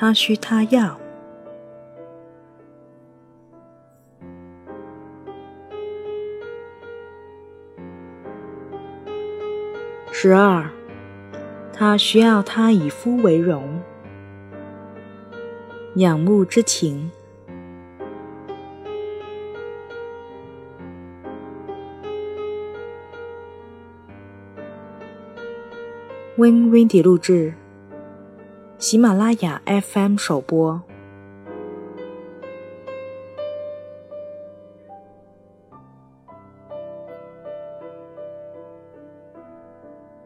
他需他要。十二，他需要他以夫为荣，仰慕之情。Win Windy 录制，喜马拉雅 FM 首播。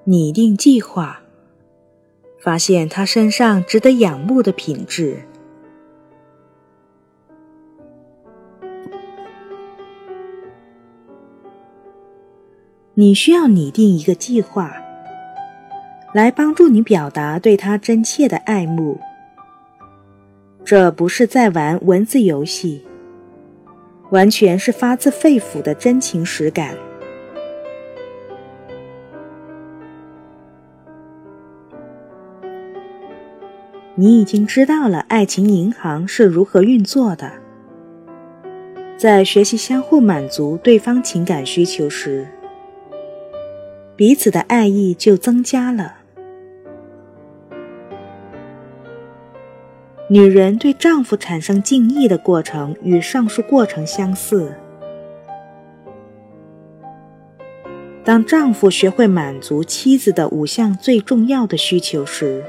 拟定计划，发现他身上值得仰慕的品质。你需要拟定一个计划。来帮助你表达对他真切的爱慕。这不是在玩文字游戏，完全是发自肺腑的真情实感。你已经知道了爱情银行是如何运作的，在学习相互满足对方情感需求时，彼此的爱意就增加了。女人对丈夫产生敬意的过程与上述过程相似。当丈夫学会满足妻子的五项最重要的需求时，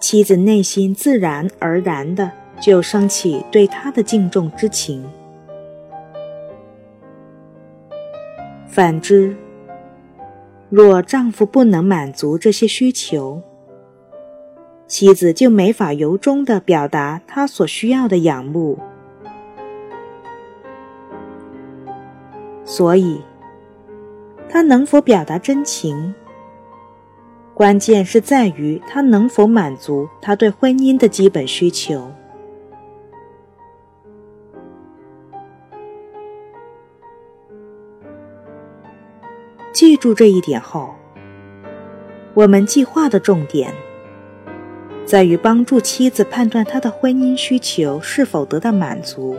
妻子内心自然而然的就升起对他的敬重之情。反之，若丈夫不能满足这些需求，妻子就没法由衷的表达他所需要的仰慕，所以，他能否表达真情，关键是在于他能否满足他对婚姻的基本需求。记住这一点后，我们计划的重点。在于帮助妻子判断她的婚姻需求是否得到满足。